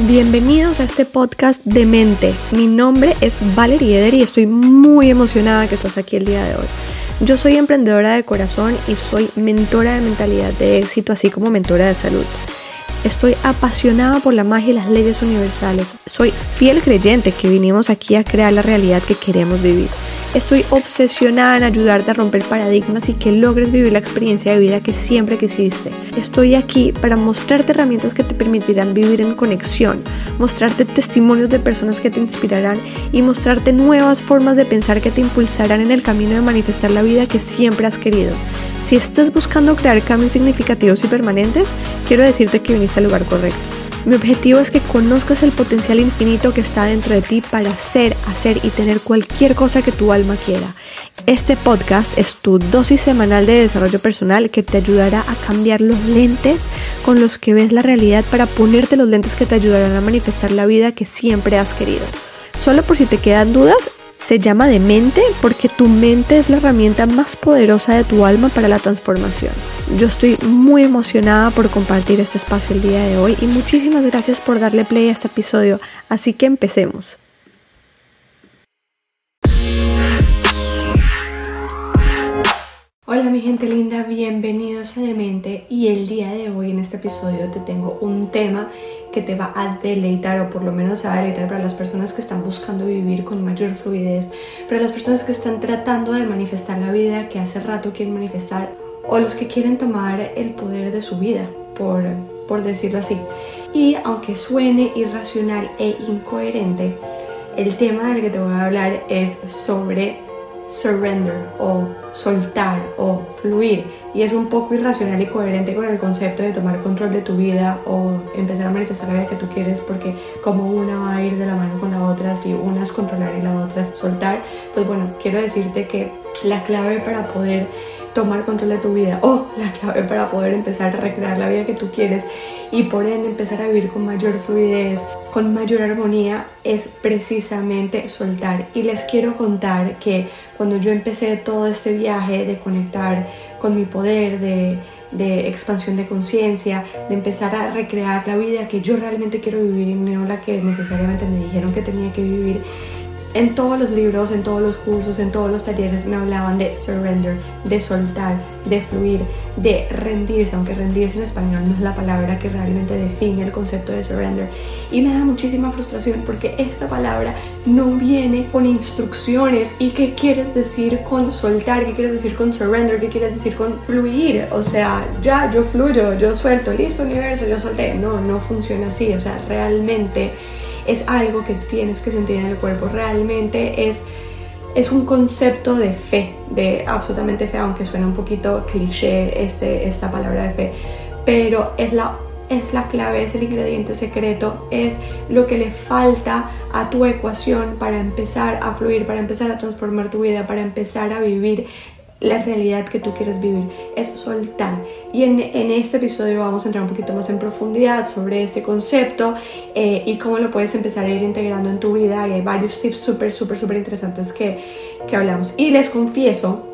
Bienvenidos a este podcast de mente. Mi nombre es Valerie Eder y estoy muy emocionada que estás aquí el día de hoy. Yo soy emprendedora de corazón y soy mentora de mentalidad de éxito, así como mentora de salud. Estoy apasionada por la magia y las leyes universales. Soy fiel creyente que vinimos aquí a crear la realidad que queremos vivir. Estoy obsesionada en ayudarte a romper paradigmas y que logres vivir la experiencia de vida que siempre quisiste. Estoy aquí para mostrarte herramientas que te permitirán vivir en conexión, mostrarte testimonios de personas que te inspirarán y mostrarte nuevas formas de pensar que te impulsarán en el camino de manifestar la vida que siempre has querido. Si estás buscando crear cambios significativos y permanentes, quiero decirte que viniste al lugar correcto. Mi objetivo es que conozcas el potencial infinito que está dentro de ti para ser, hacer y tener cualquier cosa que tu alma quiera. Este podcast es tu dosis semanal de desarrollo personal que te ayudará a cambiar los lentes con los que ves la realidad para ponerte los lentes que te ayudarán a manifestar la vida que siempre has querido. Solo por si te quedan dudas, se llama de mente porque tu mente es la herramienta más poderosa de tu alma para la transformación. Yo estoy muy emocionada por compartir este espacio el día de hoy y muchísimas gracias por darle play a este episodio. Así que empecemos. Hola mi gente linda, bienvenidos a Demente y el día de hoy en este episodio te tengo un tema que te va a deleitar o por lo menos a deleitar para las personas que están buscando vivir con mayor fluidez, para las personas que están tratando de manifestar la vida que hace rato quieren manifestar o los que quieren tomar el poder de su vida, por, por decirlo así. Y aunque suene irracional e incoherente, el tema del que te voy a hablar es sobre surrender o soltar o fluir. Y es un poco irracional y coherente con el concepto de tomar control de tu vida o empezar a manifestar la vida que tú quieres porque como una va a ir de la mano con la otra si una es controlar y la otra es soltar pues bueno quiero decirte que la clave para poder tomar control de tu vida o la clave para poder empezar a recrear la vida que tú quieres y por ende empezar a vivir con mayor fluidez, con mayor armonía, es precisamente soltar. Y les quiero contar que cuando yo empecé todo este viaje de conectar con mi poder, de, de expansión de conciencia, de empezar a recrear la vida que yo realmente quiero vivir y no la que necesariamente me dijeron que tenía que vivir, en todos los libros, en todos los cursos, en todos los talleres me hablaban de surrender, de soltar, de fluir, de rendirse, aunque rendirse en español no es la palabra que realmente define el concepto de surrender. Y me da muchísima frustración porque esta palabra no viene con instrucciones. ¿Y qué quieres decir con soltar? ¿Qué quieres decir con surrender? ¿Qué quieres decir con fluir? O sea, ya, yo fluyo, yo suelto, listo universo, yo solté. No, no funciona así. O sea, realmente es algo que tienes que sentir en el cuerpo, realmente es, es un concepto de fe, de absolutamente fe, aunque suena un poquito cliché este, esta palabra de fe, pero es la es la clave, es el ingrediente secreto, es lo que le falta a tu ecuación para empezar a fluir, para empezar a transformar tu vida, para empezar a vivir la realidad que tú quieres vivir, es soltar. Y en, este episodio vamos a entrar un poquito más en profundidad sobre este concepto eh, y cómo lo puedes empezar a ir integrando en tu vida. Y hay varios tips súper, súper, súper interesantes que, que hablamos. Y les confieso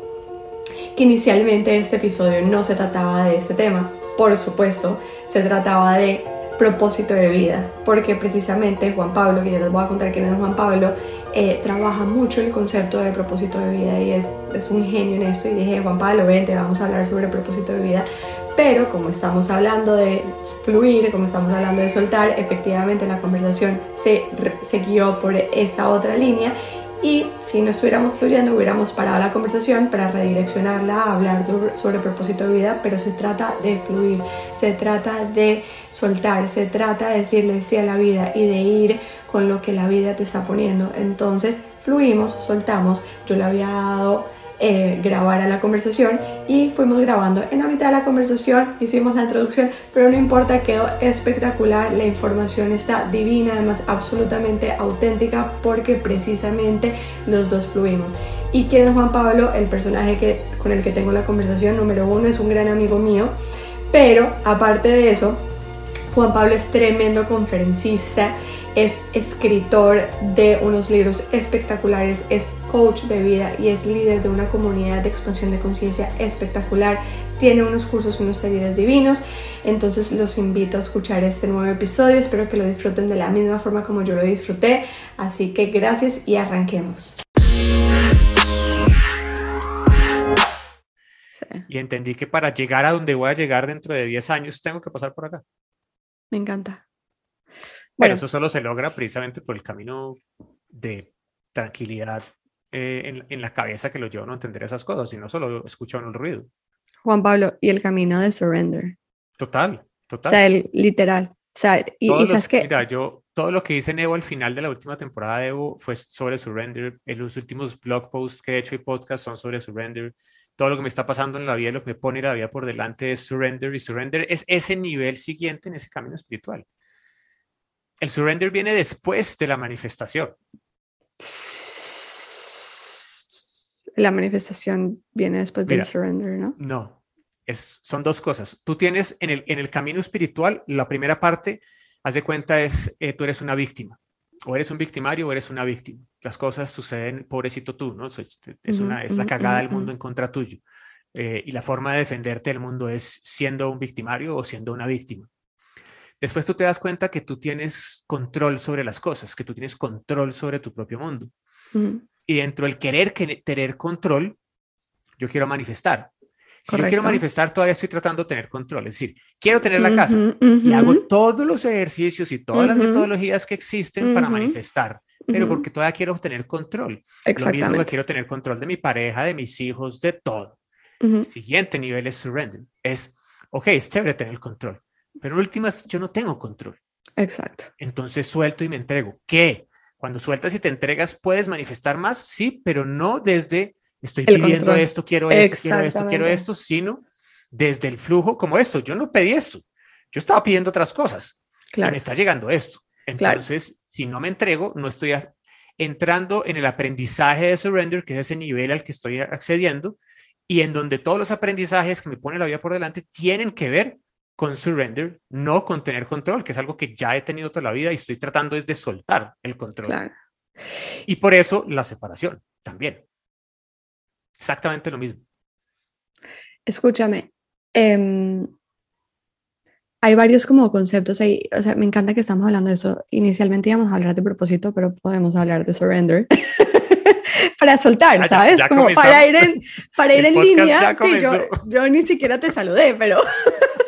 que inicialmente este episodio no se trataba de este tema. Por supuesto, se trataba de propósito de vida, porque precisamente Juan Pablo, que ya les voy a contar quién es Juan Pablo, eh, trabaja mucho el concepto de propósito de vida y es, es un genio en esto y dije, Juan Pablo, vente, vamos a hablar sobre propósito de vida, pero como estamos hablando de fluir, como estamos hablando de soltar, efectivamente la conversación se, se guió por esta otra línea y si no estuviéramos fluyendo hubiéramos parado la conversación para redireccionarla a hablar sobre propósito de vida, pero se trata de fluir, se trata de soltar, se trata de decirle sí a la vida y de ir con lo que la vida te está poniendo. Entonces fluimos, soltamos, yo le había dado eh, grabar a la conversación y fuimos grabando. En la mitad de la conversación hicimos la introducción, pero no importa, quedó espectacular, la información está divina, además absolutamente auténtica porque precisamente los dos fluimos. ¿Y quién es Juan Pablo? El personaje que, con el que tengo la conversación número uno es un gran amigo mío, pero aparte de eso, Juan Pablo es tremendo conferencista, es escritor de unos libros espectaculares, es coach de vida y es líder de una comunidad de expansión de conciencia espectacular. Tiene unos cursos unos talleres divinos. Entonces los invito a escuchar este nuevo episodio. Espero que lo disfruten de la misma forma como yo lo disfruté. Así que gracias y arranquemos. Y entendí que para llegar a donde voy a llegar dentro de 10 años tengo que pasar por acá. Me encanta. Bueno, eso solo se logra precisamente por el camino de tranquilidad eh, en, la cabeza que lo lleva a no entender esas cosas, y no solo escucha el ruido. Juan Pablo, y el camino de surrender. Total, total. O sea, el, literal. O sea, y, sabes que... Mira, yo, todo lo que hice Evo al final de la última temporada de Evo fue sobre surrender. En los últimos blog posts que he hecho y podcasts son sobre surrender. Todo lo que me está pasando en la vida, lo que me pone la vida por delante es surrender. Y surrender es ese nivel siguiente en ese camino espiritual. El surrender viene después de la manifestación. La manifestación viene después del surrender, ¿no? No, es, son dos cosas. Tú tienes en el, en el camino espiritual, la primera parte, haz de cuenta, es eh, tú eres una víctima. O eres un victimario o eres una víctima. Las cosas suceden, pobrecito tú, ¿no? Es, una, es la cagada del mundo en contra tuyo. Eh, y la forma de defenderte del mundo es siendo un victimario o siendo una víctima. Después tú te das cuenta que tú tienes control sobre las cosas, que tú tienes control sobre tu propio mundo. Y dentro del querer tener control, yo quiero manifestar. Si yo quiero manifestar, todavía estoy tratando de tener control. Es decir, quiero tener la casa y hago todos los ejercicios y todas las metodologías que existen para manifestar, pero porque todavía quiero tener control. Lo mismo que quiero tener control de mi pareja, de mis hijos, de todo. El siguiente nivel es surrender. Es, ok, es chévere tener control, pero en últimas, yo no tengo control. Exacto. Entonces suelto y me entrego. ¿Qué? Cuando sueltas y te entregas, puedes manifestar más, sí, pero no desde estoy pidiendo esto, quiero esto, quiero esto, quiero esto, sino desde el flujo como esto. Yo no pedí esto. Yo estaba pidiendo otras cosas. Claro. Me está llegando esto. Entonces, si no me entrego, no estoy entrando en el aprendizaje de surrender, que es ese nivel al que estoy accediendo, y en donde todos los aprendizajes que me pone la vida por delante tienen que ver con surrender, no con tener control, que es algo que ya he tenido toda la vida y estoy tratando es de soltar el control. Y por eso la separación también. Exactamente lo mismo. Escúchame, em, hay varios como conceptos ahí, o sea, me encanta que estamos hablando de eso. Inicialmente íbamos a hablar de propósito, pero podemos hablar de surrender. para soltar, ah, ¿sabes? como para ir en, para ir en línea. Sí, yo, yo, ni siquiera te saludé, pero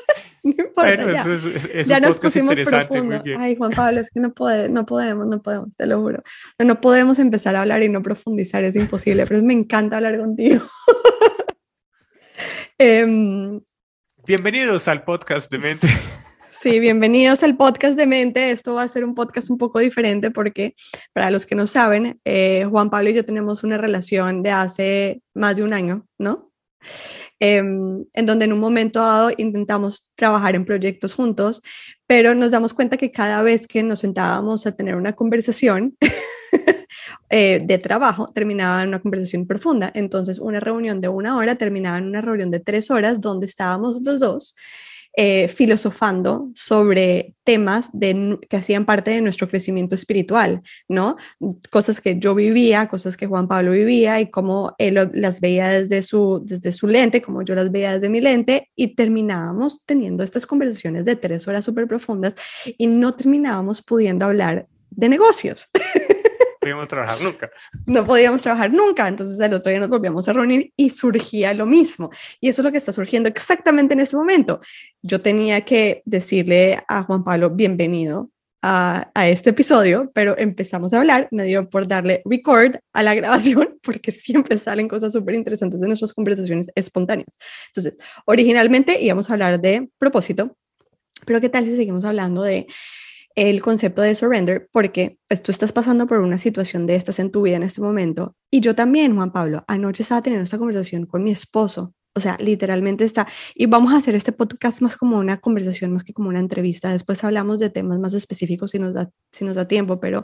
ya. nos pusimos profundo. Ay, Juan Pablo, es que no, puede, no podemos, no podemos, te lo juro. No podemos empezar a hablar y no profundizar, es imposible, pero me encanta hablar contigo. Em, bienvenidos al podcast de mente. Sí, bienvenidos al podcast de mente. Esto va a ser un podcast un poco diferente porque, para los que no saben, eh, Juan Pablo y yo tenemos una relación de hace más de un año, ¿no? Em, en donde en un momento dado intentamos trabajar en proyectos juntos, pero nos damos cuenta que cada vez que nos sentábamos a tener una conversación eh, de trabajo, terminaba en una conversación profunda. Entonces, una reunión de una hora terminaba en una reunión de tres horas donde estábamos los dos eh, filosofando sobre temas de, que hacían parte de nuestro crecimiento espiritual, ¿no? Cosas que yo vivía, cosas que Juan Pablo vivía y cómo él las veía desde su, desde su lente, como yo las veía desde mi lente, y terminábamos teniendo estas conversaciones de tres horas súper profundas y no terminábamos pudiendo hablar de negocios. podíamos trabajar nunca. No podíamos trabajar nunca, entonces el otro día nos volvíamos a reunir y surgía lo mismo. Y eso es lo que está surgiendo exactamente en ese momento. Yo tenía que decirle a Juan Pablo, bienvenido a, a, este episodio, pero empezamos a hablar, me dio por darle record a la grabación, porque siempre salen cosas súper interesantes de nuestras conversaciones espontáneas. Entonces, originalmente íbamos a hablar de propósito, pero ¿qué tal si seguimos hablando de el concepto de surrender porque pues, tú estás pasando por una situación de estas en tu vida en este momento y yo también, Juan Pablo, anoche estaba teniendo esta conversación con mi esposo O sea, literalmente está. Y vamos a hacer este podcast más como una conversación, más que como una entrevista. Después hablamos de temas más específicos si nos da, si nos da tiempo, pero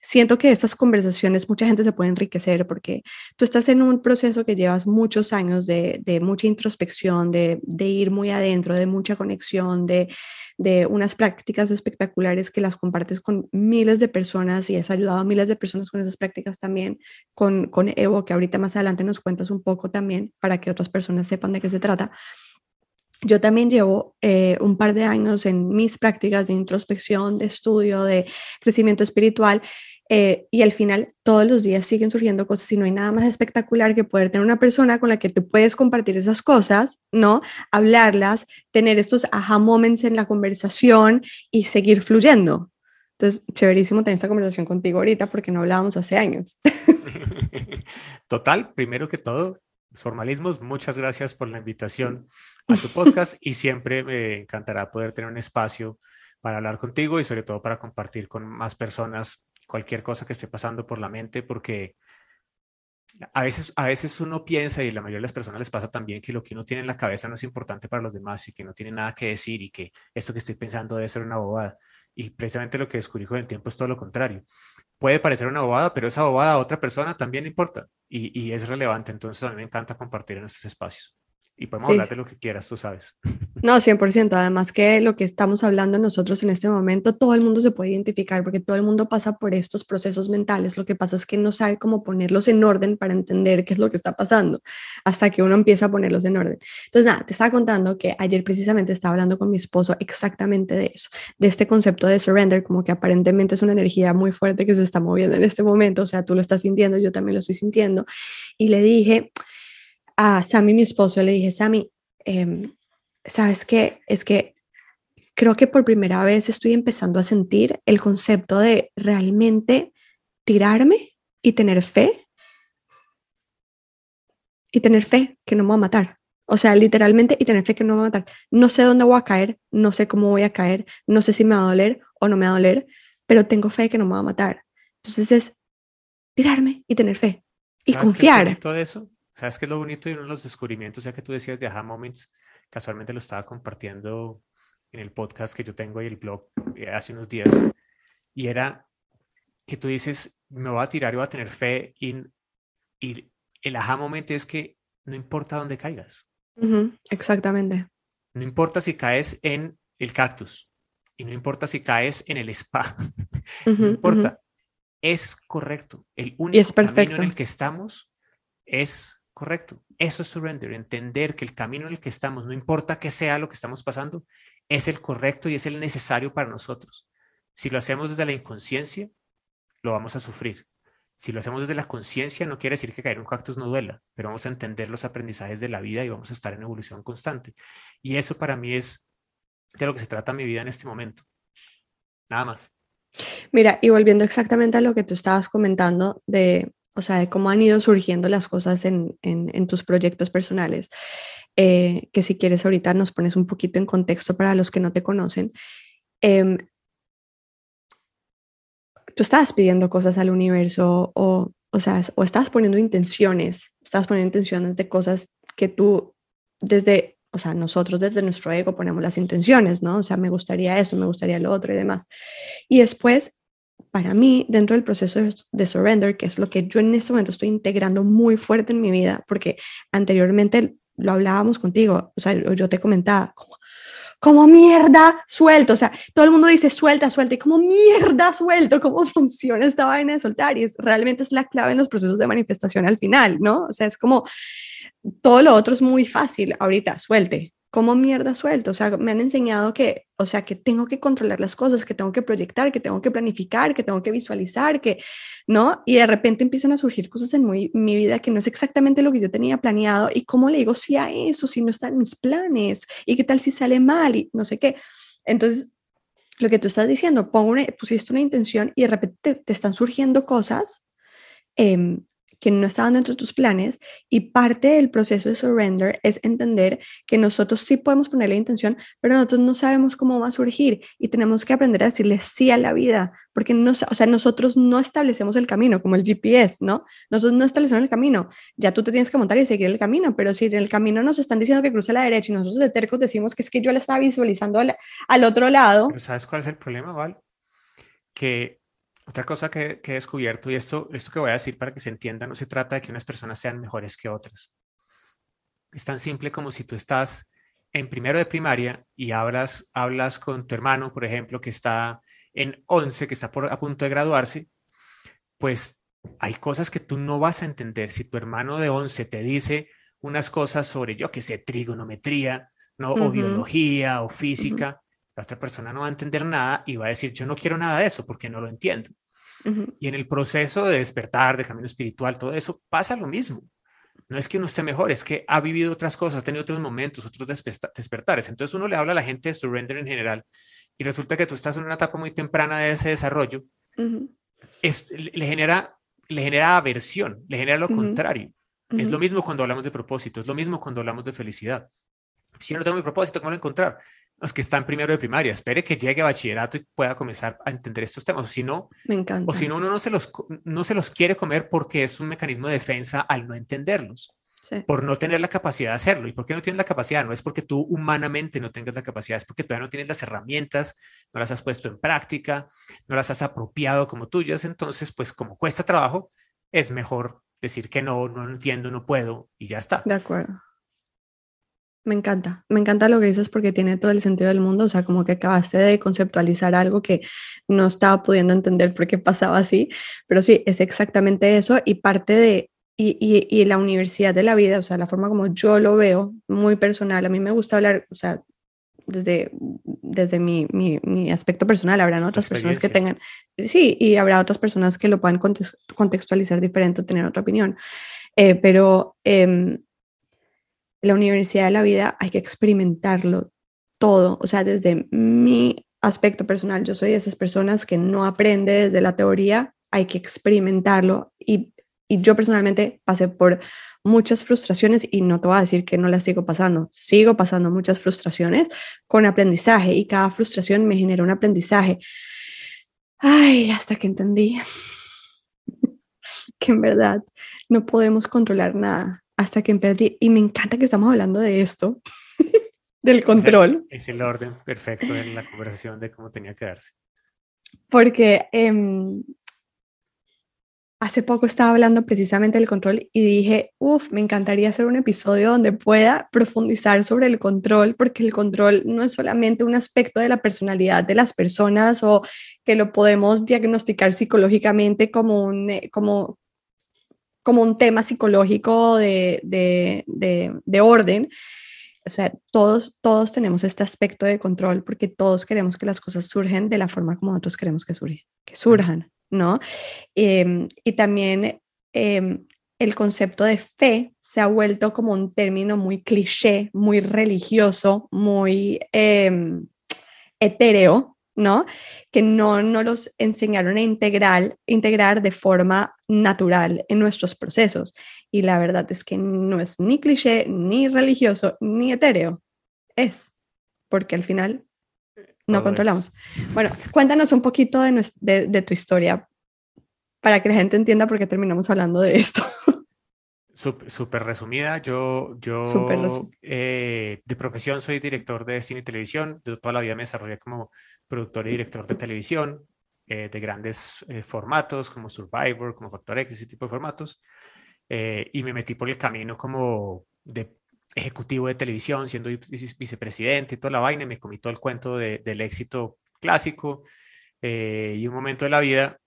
siento que estas conversaciones mucha gente se puede enriquecer porque tú estás en un proceso que llevas muchos años de, de mucha introspección, de, de, ir muy adentro, de mucha conexión, de, de unas prácticas espectaculares que las compartes con miles de personas y has ayudado a miles de personas con esas prácticas también, con, con Evo, que ahorita más adelante nos cuentas un poco también para que otras personas sepan de qué se trata. Yo también llevo eh, un par de años en mis prácticas de introspección, de estudio, de crecimiento espiritual eh, y al final todos los días siguen surgiendo cosas y no hay nada más espectacular que poder tener una persona con la que tú puedes compartir esas cosas, ¿no? Hablarlas, tener estos aha moments en la conversación y seguir fluyendo. Entonces, chéverísimo tener esta conversación contigo ahorita porque no hablábamos hace años. Total, primero que todo, formalismos, muchas gracias por la invitación a tu podcast y siempre me encantará poder tener un espacio para hablar contigo y sobre todo para compartir con más personas cualquier cosa que esté pasando por la mente, porque a veces, a veces uno piensa y la mayoría de las personas les pasa también que lo que uno tiene en la cabeza no es importante para los demás y que no tiene nada que decir y que esto que estoy pensando debe ser una bobada. Y precisamente lo que descubrí con el tiempo es todo lo contrario. Puede parecer una bobada, pero esa bobada a otra persona también importa y, y es relevante. Entonces a mí me encanta compartir en estos espacios. Y podemos hablar de lo que quieras, tú sabes. No, 100%. Además que lo que estamos hablando nosotros en este momento, todo el mundo se puede identificar porque todo el mundo pasa por estos procesos mentales. Lo que pasa es que no sabe cómo ponerlos en orden para entender qué es lo que está pasando hasta que uno empieza a ponerlos en orden. Entonces, nada, te estaba contando que ayer precisamente estaba hablando con mi esposo exactamente de eso, de este concepto de surrender, como que aparentemente es una energía muy fuerte que se está moviendo en este momento. O sea, tú lo estás sintiendo, yo también lo estoy sintiendo. Y le dije, a Sammy, mi esposo, le dije, Sammy, em, ¿sabes qué? Es que creo que por primera vez estoy empezando a sentir el concepto de realmente tirarme y tener fe. Y tener fe que no me va a matar. O sea, literalmente, y tener fe que no me va a matar. No sé dónde voy a caer, no sé cómo voy a caer, no sé si me va a doler o no me va a doler, pero tengo fe que no me va a matar. Entonces es tirarme y tener fe y confiar. Todo eso? ¿Sabes qué es lo bonito de uno de los descubrimientos? Ya que tú decías de Aha Moments, casualmente lo estaba compartiendo en el podcast que yo tengo y el blog eh, hace unos días, y era que tú dices, me voy a tirar y voy a tener fe, y, y el Aha Moment es que no importa dónde caigas. exactamente. No importa si caes en el cactus, y no importa si caes en el spa, no importa, es correcto. El único camino en el que estamos es Correcto. Eso es surrender, entender que el camino en el que estamos, no importa qué sea lo que estamos pasando, es el correcto y es el necesario para nosotros. Si lo hacemos desde la inconsciencia, lo vamos a sufrir. Si lo hacemos desde la conciencia, no quiere decir que caer un cactus no duela, pero vamos a entender los aprendizajes de la vida y vamos a estar en evolución constante. Y eso para mí es de lo que se trata mi vida en este momento. Nada más. Mira, y volviendo exactamente a lo que tú estabas comentando de o sea, de cómo han ido surgiendo las cosas en, tus proyectos personales, eh, que si quieres ahorita nos pones un poquito en contexto para los que no te conocen. Em, tú estabas pidiendo cosas al universo o, o sea, o estabas poniendo intenciones, estabas poniendo intenciones de cosas que tú desde, o sea, nosotros desde nuestro ego ponemos las intenciones, ¿no? O sea, me gustaría eso, me gustaría lo otro y demás. Y después para mí, dentro del proceso de surrender, que es lo que yo en este momento estoy integrando muy fuerte en mi vida, porque anteriormente lo hablábamos contigo, o sea, yo te comentaba, como, mierda suelto, o sea, todo el mundo dice suelta, suelta, y como mierda suelto, cómo funciona esta vaina de soltar, y es, realmente es la clave en los procesos de manifestación al final, ¿no? O sea, es como, todo lo otro es muy fácil, ahorita, suelte, ¿cómo mierda suelto? O sea, me han enseñado que, o sea, que tengo que controlar las cosas, que tengo que proyectar, que tengo que planificar, que tengo que visualizar, que, ¿no? Y de repente empiezan a surgir cosas en mi, vida que no es exactamente lo que yo tenía planeado y cómo le digo sí a eso si no están mis planes y qué tal si sale mal y no sé qué. Entonces, lo que tú estás diciendo, pongo una, pusiste una intención y de repente te, están surgiendo cosas eh, que no estaban dentro de tus planes y parte del proceso de surrender es entender que nosotros sí podemos ponerle intención, pero nosotros no sabemos cómo va a surgir y tenemos que aprender a decirle sí a la vida, porque no, o sea, nosotros no establecemos el camino como el GPS, ¿no? Nosotros no establecemos el camino, ya tú te tienes que montar y seguir el camino, pero si en el camino nos están diciendo que cruce a la derecha y nosotros de tercos decimos que es que yo la estaba visualizando al, al otro lado. ¿sabes cuál es el problema, Val? Que otra cosa que, he descubierto, y esto, esto que voy a decir para que se entienda, no se trata de que unas personas sean mejores que otras. Es tan simple como si tú estás en primero de primaria y hablas, hablas con tu hermano, por ejemplo, que está en 11, que está por, a punto de graduarse, pues hay cosas que tú no vas a entender. Si tu hermano de 11 te dice unas cosas sobre, yo que sé, trigonometría, ¿no? o biología o física, la otra persona no va a entender nada y va a decir, yo no quiero nada de eso porque no lo entiendo. Y en el proceso de despertar, de camino espiritual, todo eso, pasa lo mismo. No es que uno esté mejor, es que ha vivido otras cosas, ha tenido otros momentos, otros despertares. Entonces uno le habla a la gente de surrender en general y resulta que tú estás en una etapa muy temprana de ese desarrollo. le, genera, le genera aversión, le genera lo contrario. Es lo mismo cuando hablamos de propósito, es lo mismo cuando hablamos de felicidad. Si no tengo mi propósito, ¿cómo lo encontrar? Los que están primero de primaria, espere que llegue a bachillerato y pueda comenzar a entender estos temas. O si no, Me encanta. O si no, uno no se, los, no se los quiere comer porque es un mecanismo de defensa al no entenderlos. Por no tener la capacidad de hacerlo. ¿Y por qué no tienes la capacidad? No es porque tú humanamente no tengas la capacidad, es porque todavía no tienes las herramientas, no las has puesto en práctica, no las has apropiado como tuyas. Entonces, pues como cuesta trabajo, es mejor decir que no, no entiendo, no puedo y ya está. De acuerdo. Me encanta, me encanta lo que dices porque tiene todo el sentido del mundo, o sea, como que acabaste de conceptualizar algo que no estaba pudiendo entender por qué pasaba así, pero sí, es exactamente eso y parte de, y, y, la universidad de la vida, o sea, la forma como yo lo veo, muy personal, a mí me gusta hablar, o sea, desde, desde mi, mi, mi aspecto personal, habrán otras personas que tengan, sí, y habrá otras personas que lo puedan contextualizar diferente o tener otra opinión, eh, pero... Eh, la universidad de la vida hay que experimentarlo todo, o sea, desde mi aspecto personal, yo soy de esas personas que no aprende desde la teoría, hay que experimentarlo. Y, y yo personalmente pasé por muchas frustraciones y no te voy a decir que no las sigo pasando, sigo pasando muchas frustraciones con aprendizaje y cada frustración me genera un aprendizaje. Ay, hasta que entendí que en verdad no podemos controlar nada, hasta que perdí. Y me encanta que estamos hablando de esto, del control. Es el, orden perfecto en la conversación de cómo tenía que darse. Porque em, hace poco estaba hablando precisamente del control y dije, uff, me encantaría hacer un episodio donde pueda profundizar sobre el control, porque el control no es solamente un aspecto de la personalidad de las personas o que lo podemos diagnosticar psicológicamente como un, eh, como, como un tema psicológico de, de, de, orden. O sea, todos, todos tenemos este aspecto de control porque todos queremos que las cosas surjan de la forma como nosotros queremos que, surjan, que surjan, ¿no? Em, y también em, el concepto de fe se ha vuelto como un término muy cliché, muy religioso, muy em, etéreo, ¿no? Que no nos los enseñaron a integrar, integrar de forma natural en nuestros procesos. Y la verdad es que no es ni cliché, ni religioso, ni etéreo. Es, porque al final no controlamos. Bueno, cuéntanos un poquito de, de tu historia para que la gente entienda por qué terminamos hablando de esto. Súper resumida, yo, yo eh, de profesión soy director de cine y televisión, de toda la vida me desarrollé como productor y director de televisión, eh, de grandes eh, formatos como Survivor, como Factor X, ese tipo de formatos, y me metí por el camino como de ejecutivo de televisión, siendo vicepresidente y toda la vaina, y me comí todo el cuento del éxito clásico, y un momento de la vida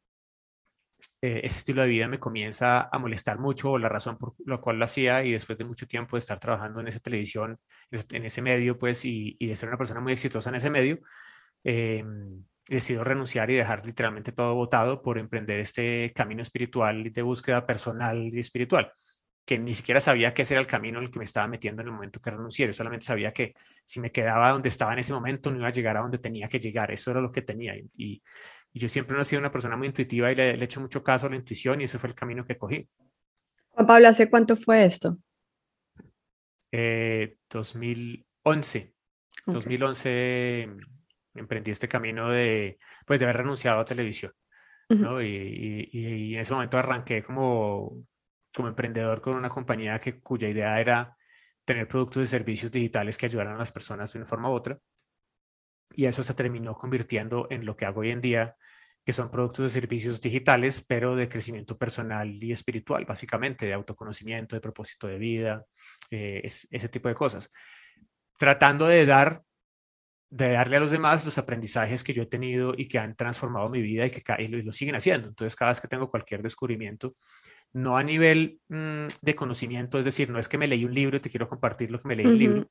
eh, ese estilo de vida me comienza a molestar mucho, o la razón por la cual lo hacía, y después de mucho tiempo de estar trabajando en esa televisión, en ese medio, pues, y, de ser una persona muy exitosa en ese medio, eh, decido renunciar y dejar literalmente todo votado por emprender este camino espiritual de búsqueda personal y espiritual, que ni siquiera sabía ese era el camino en el que me estaba metiendo en el momento que renuncié, solamente sabía que si me quedaba donde estaba en ese momento no iba a llegar a donde tenía que llegar, eso era lo que tenía, y, y yo siempre no he sido una persona muy intuitiva y le, he hecho mucho caso a la intuición y ese fue el camino que cogí. Juan Pablo, ¿hace cuánto fue esto? 2011. Eh, 2011 emprendí este camino de, pues, de haber renunciado a televisión. ¿no? Y, y, en ese momento arranqué como, como emprendedor con una compañía que, cuya idea era tener productos y servicios digitales que ayudaran a las personas de una forma u otra. Y eso se terminó convirtiendo en lo que hago hoy en día, que son productos y servicios digitales, pero de crecimiento personal y espiritual, básicamente, de autoconocimiento, de propósito de vida, eh, ese tipo de cosas. Tratando de dar de darle a los demás los aprendizajes que yo he tenido y que han transformado mi vida y que y lo, siguen haciendo. Entonces, cada vez que tengo cualquier descubrimiento, no a nivel mm, de conocimiento, es decir, no es que me leí un libro y te quiero compartir lo que me leí en un libro,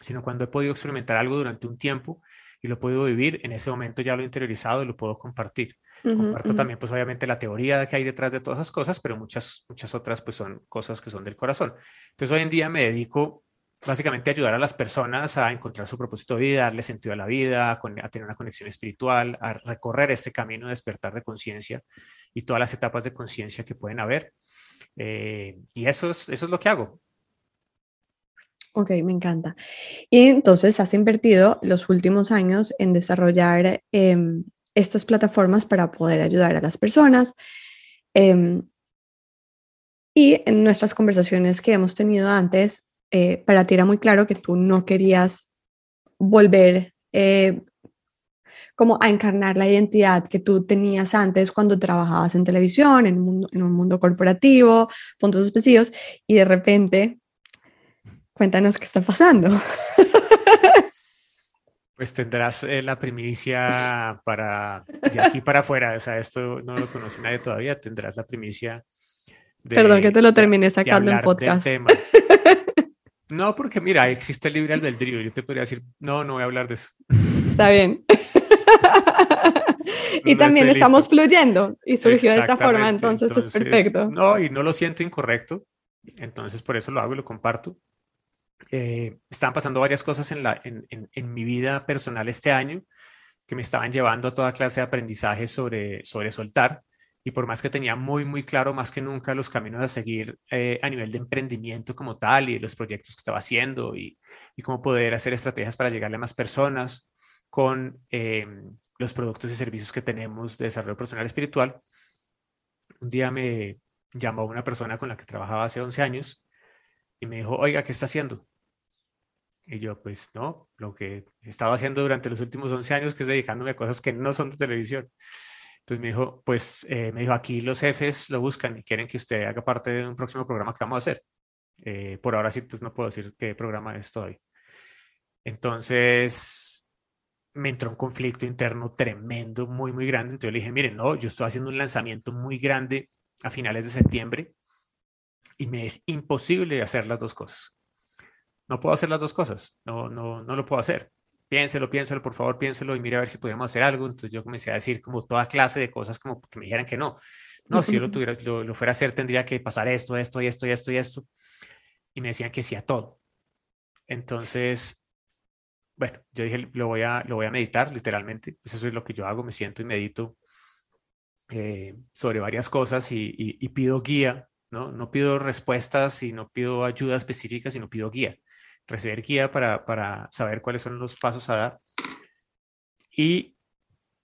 sino cuando he podido experimentar algo durante un tiempo y lo he podido vivir, en ese momento ya lo he interiorizado y lo puedo compartir. Comparto también, pues obviamente, la teoría que hay detrás de todas esas cosas, pero muchas, muchas otras, pues son cosas que son del corazón. Entonces, hoy en día me dedico básicamente a ayudar a las personas a encontrar su propósito de vida, darle sentido a la vida, a, tener una conexión espiritual, a recorrer este camino de despertar de conciencia y todas las etapas de conciencia que pueden haber. Eh, y eso es, eso es lo que hago. Ok, me encanta. Y entonces has invertido los últimos años en desarrollar em, estas plataformas para poder ayudar a las personas. Em, y en nuestras conversaciones que hemos tenido antes, eh, para ti era muy claro que tú no querías volver eh, como a encarnar la identidad que tú tenías antes cuando trabajabas en televisión, en un mundo, en un mundo corporativo, puntos específicos, y de repente, cuéntanos qué está pasando. Pues tendrás eh, la primicia para de aquí para afuera, o sea, esto no lo conoce nadie todavía, tendrás la primicia. Perdón que te lo terminé sacando en podcast. No, porque mira, existe el libre albedrío. Yo te podría decir, no, no voy a hablar de eso. Está bien. y también estamos fluyendo y surgió de esta forma, entonces, es perfecto. No, y no lo siento incorrecto, entonces por eso lo hago y lo comparto. Eh, estaban pasando varias cosas en, mi vida personal este año que me estaban llevando a toda clase de aprendizaje sobre, sobre soltar y por más que tenía muy, muy claro más que nunca los caminos a seguir eh, a nivel de emprendimiento como tal y los proyectos que estaba haciendo y, y cómo poder hacer estrategias para llegarle a más personas con eh, los productos y servicios que tenemos de desarrollo personal espiritual. Un día me llamó una persona con la que trabajaba hace 11 años y me dijo, oiga, ¿qué está haciendo? Y yo, pues no, lo que estaba haciendo durante los últimos 11 años, que es dedicándome a cosas que no son de televisión. Entonces me dijo, pues eh, me dijo, aquí los jefes lo buscan y quieren que usted haga parte de un próximo programa que vamos a hacer. Eh, por ahora sí, pues no puedo decir qué programa es todavía. Entonces me entró un conflicto interno tremendo, muy, muy grande. Entonces le dije, miren, no, yo estoy haciendo un lanzamiento muy grande a finales de septiembre y me es imposible hacer las dos cosas. No puedo hacer las dos cosas, no, no, no lo puedo hacer piénselo, piénselo, por favor, piénselo y mire a ver si podemos hacer algo. Entonces yo comencé a decir como toda clase de cosas como que me dijeran que no. No, si yo lo, tuviera, lo, fuera a hacer, tendría que pasar esto, esto y esto y esto y esto. Y me decían que sí a todo. Entonces, bueno, yo dije, lo voy a, lo voy a meditar literalmente. Pues eso es lo que yo hago, me siento y medito eh, sobre varias cosas y, y, pido guía, ¿no? No pido respuestas y no pido ayuda específica, sino pido guía recibir guía para, para saber cuáles son los pasos a dar. Y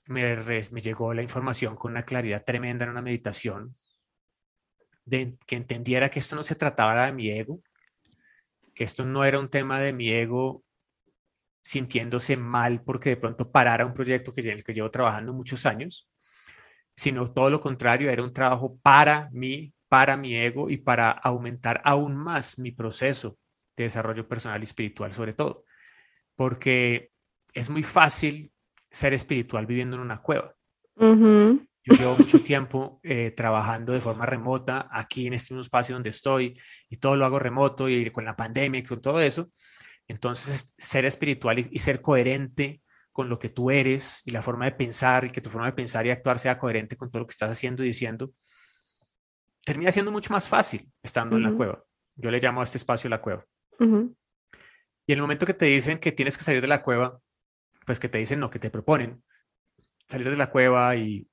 me, me llegó la información con una claridad tremenda en una meditación, de que entendiera que esto no se trataba de mi ego, que esto no era un tema de mi ego sintiéndose mal porque de pronto parara un proyecto que, en el que llevo trabajando muchos años, sino todo lo contrario, era un trabajo para mí, para mi ego y para aumentar aún más mi proceso de desarrollo personal y espiritual sobre todo, porque es muy fácil ser espiritual viviendo en una cueva. Yo llevo mucho tiempo eh, trabajando de forma remota aquí en este mismo espacio donde estoy y todo lo hago remoto y con la pandemia y con todo eso. Entonces, ser espiritual y, y ser coherente con lo que tú eres y la forma de pensar y que tu forma de pensar y actuar sea coherente con todo lo que estás haciendo y diciendo, termina siendo mucho más fácil estando en la cueva. Yo le llamo a este espacio la cueva. Y en el momento que te dicen que tienes que salir de la cueva, pues que te dicen no, que te proponen salir de la cueva y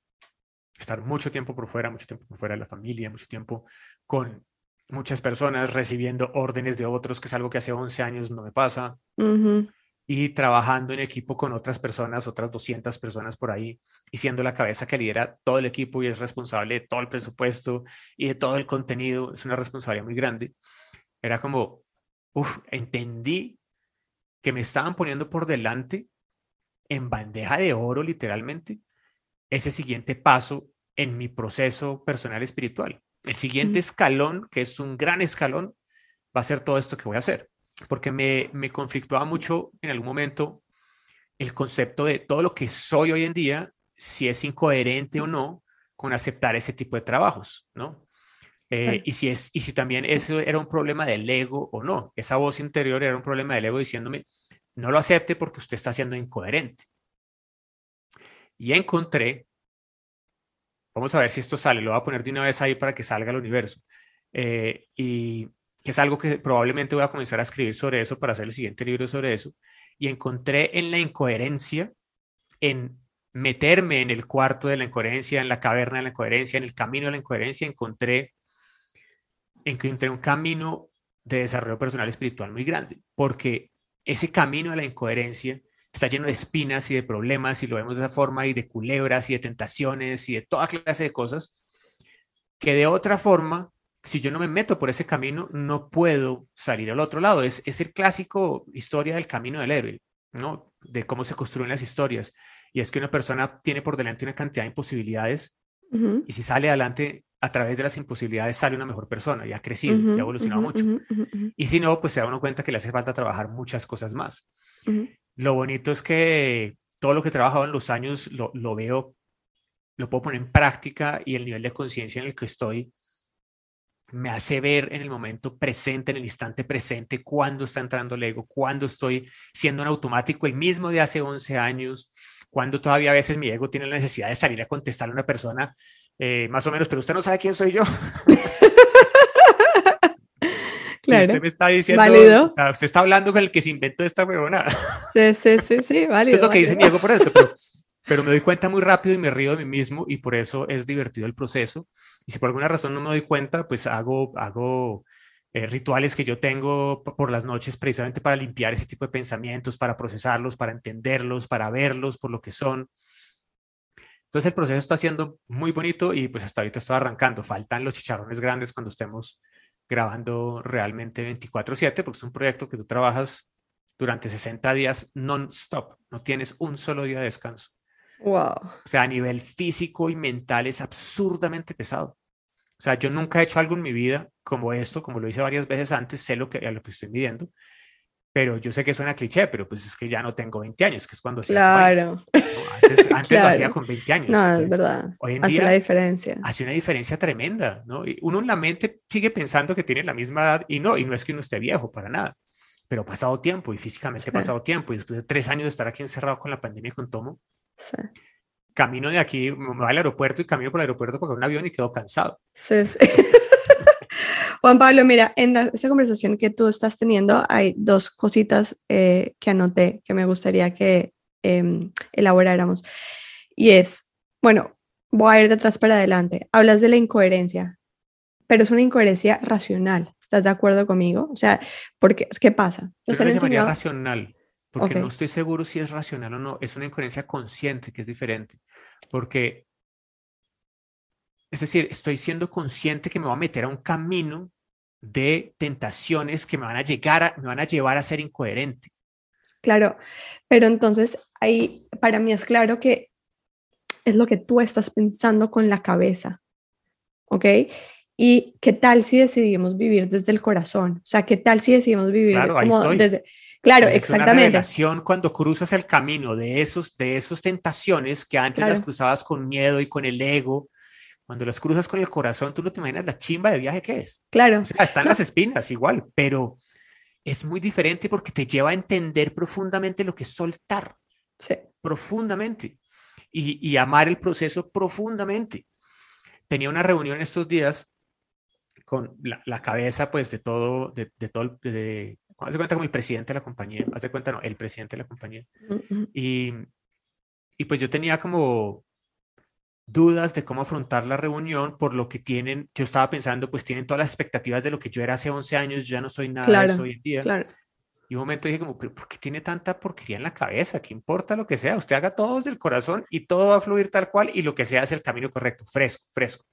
estar mucho tiempo por fuera, mucho tiempo por fuera de la familia, mucho tiempo con muchas personas recibiendo órdenes de otros, que es algo que hace 11 años no me pasa, y trabajando en equipo con otras personas, otras 200 personas por ahí, y siendo la cabeza que lidera todo el equipo y es responsable de todo el presupuesto y de todo el contenido, es una responsabilidad muy grande. Era como, uff, entendí que me estaban poniendo por delante en bandeja de oro, literalmente, ese siguiente paso en mi proceso personal espiritual. El siguiente escalón, que es un gran escalón, va a ser todo esto que voy a hacer, porque me, me conflictuaba mucho en algún momento el concepto de todo lo que soy hoy en día, si es incoherente o no con aceptar ese tipo de trabajos, ¿no? Eh, y, si es, y si también eso era un problema del ego o no, esa voz interior era un problema del ego diciéndome, no lo acepte porque usted está siendo incoherente. Y encontré Vamos a ver si esto sale. Lo voy a poner de una vez ahí para que salga al universo. Eh, y que es algo que probablemente voy a comenzar a escribir sobre eso para hacer el siguiente libro sobre eso. Y encontré en la incoherencia, en meterme en el cuarto de la incoherencia, en la caverna de la incoherencia, en el camino de la incoherencia, encontré, encontré un camino de desarrollo personal espiritual muy grande, porque ese camino de la incoherencia está lleno de espinas y de problemas, y lo vemos de esa forma, y de culebras y de tentaciones y de toda clase de cosas, que de otra forma, si yo no me meto por ese camino, no puedo salir al otro lado. Es, es el clásico historia del camino del héroe, ¿no? De cómo se construyen las historias. Y es que una persona tiene por delante una cantidad de imposibilidades y si sale adelante a través de las imposibilidades sale una mejor persona, ya ha crecido, ya ha evolucionado mucho. Y si no, pues se da uno cuenta que le hace falta trabajar muchas cosas más. Lo bonito es que todo lo que he trabajado en los años lo, lo veo, lo puedo poner en práctica y el nivel de conciencia en el que estoy me hace ver en el momento presente, en el instante presente, cuando está entrando el ego, cuando estoy siendo un automático, el mismo de hace 11 años, cuando todavía a veces mi ego tiene la necesidad de salir a contestarle a una persona, eh, más o menos, pero usted no sabe quién soy yo. Claro. usted me está diciendo, O sea, usted está hablando con el que se inventó esta huevona. Sí, sí, sí, sí, válido. Eso es lo que dice mi ego por eso, pero, pero me doy cuenta muy rápido y me río de mí mismo y por eso es divertido el proceso. Y si por alguna razón no me doy cuenta, pues hago, hago eh, rituales que yo tengo por las noches precisamente para limpiar ese tipo de pensamientos, para procesarlos, para entenderlos, para verlos por lo que son. Entonces el proceso está siendo muy bonito y pues hasta ahorita estoy arrancando. Faltan los chicharrones grandes cuando estemos grabando realmente 24/7, porque es un proyecto que tú trabajas durante 60 días non-stop, no tienes un solo día de descanso. Wow. O sea, a nivel físico y mental es absurdamente pesado. O sea, yo nunca he hecho algo en mi vida como esto, como lo hice varias veces antes, sé lo que, a lo que estoy midiendo, pero yo sé que suena cliché, pero pues es que ya no tengo 20 años, que es cuando Claro. Antes, antes lo hacía con 20 años. No, es verdad. Hoy en hace día la diferencia. hace una diferencia tremenda, ¿no? Y uno en la mente sigue pensando que tiene la misma edad y no, y no es que uno esté viejo para nada, pero pasado tiempo y físicamente ha pasado tiempo y después de tres años de estar aquí encerrado con la pandemia con Tomo, Sí. camino de aquí, me voy al aeropuerto y camino por el aeropuerto porque un avión y quedo cansado. Sí, sí. Juan Pablo, mira, en la, esa conversación que tú estás teniendo hay dos cositas eh, que anoté que me gustaría que em, elaboráramos. Y es, bueno, voy a ir de atrás para adelante. Hablas de la incoherencia, pero es una incoherencia racional. ¿Estás de acuerdo conmigo? O sea, porque, ¿qué pasa? Yo Nos no llamaría enseñado- racional, porque no estoy seguro si es racional o no. Es una incoherencia consciente, que es diferente. Porque, es decir, estoy siendo consciente que me voy a meter a un camino de tentaciones que me van a llegar a, me van a llevar a ser incoherente. Claro, pero entonces ahí para mí es claro que es lo que tú estás pensando con la cabeza, ¿ok? Y qué tal si decidimos vivir desde el corazón, o sea, qué tal si decidimos vivir Claro, ahí como estoy. desde... Claro, Es una exactamente. revelación cuando cruzas el camino de esos, de esos tentaciones que antes las cruzabas con miedo y con el ego. Cuando las cruzas con el corazón, tú no te imaginas la chimba de viaje que es. Claro, O sea, están las espinas igual, pero es muy diferente porque te lleva a entender profundamente lo que es soltar, sí, profundamente, y, y amar el proceso profundamente. Tenía una reunión estos días con la, la cabeza, pues, de todo, de, de todo, de, de cuenta como el presidente de la compañía, haz de cuenta, no, el presidente de la compañía. mm, mm, Y, y pues yo tenía como dudas de cómo afrontar la reunión por lo que tienen, yo estaba pensando, pues tienen todas las expectativas de lo que yo era hace 11 años, yo ya no soy nada de eso hoy en día. Claro. Y un momento dije como, pero ¿por qué tiene tanta porquería en la cabeza? ¿Qué importa lo que sea? Usted haga todo desde el corazón y todo va a fluir tal cual y lo que sea es el camino correcto, fresco, fresco.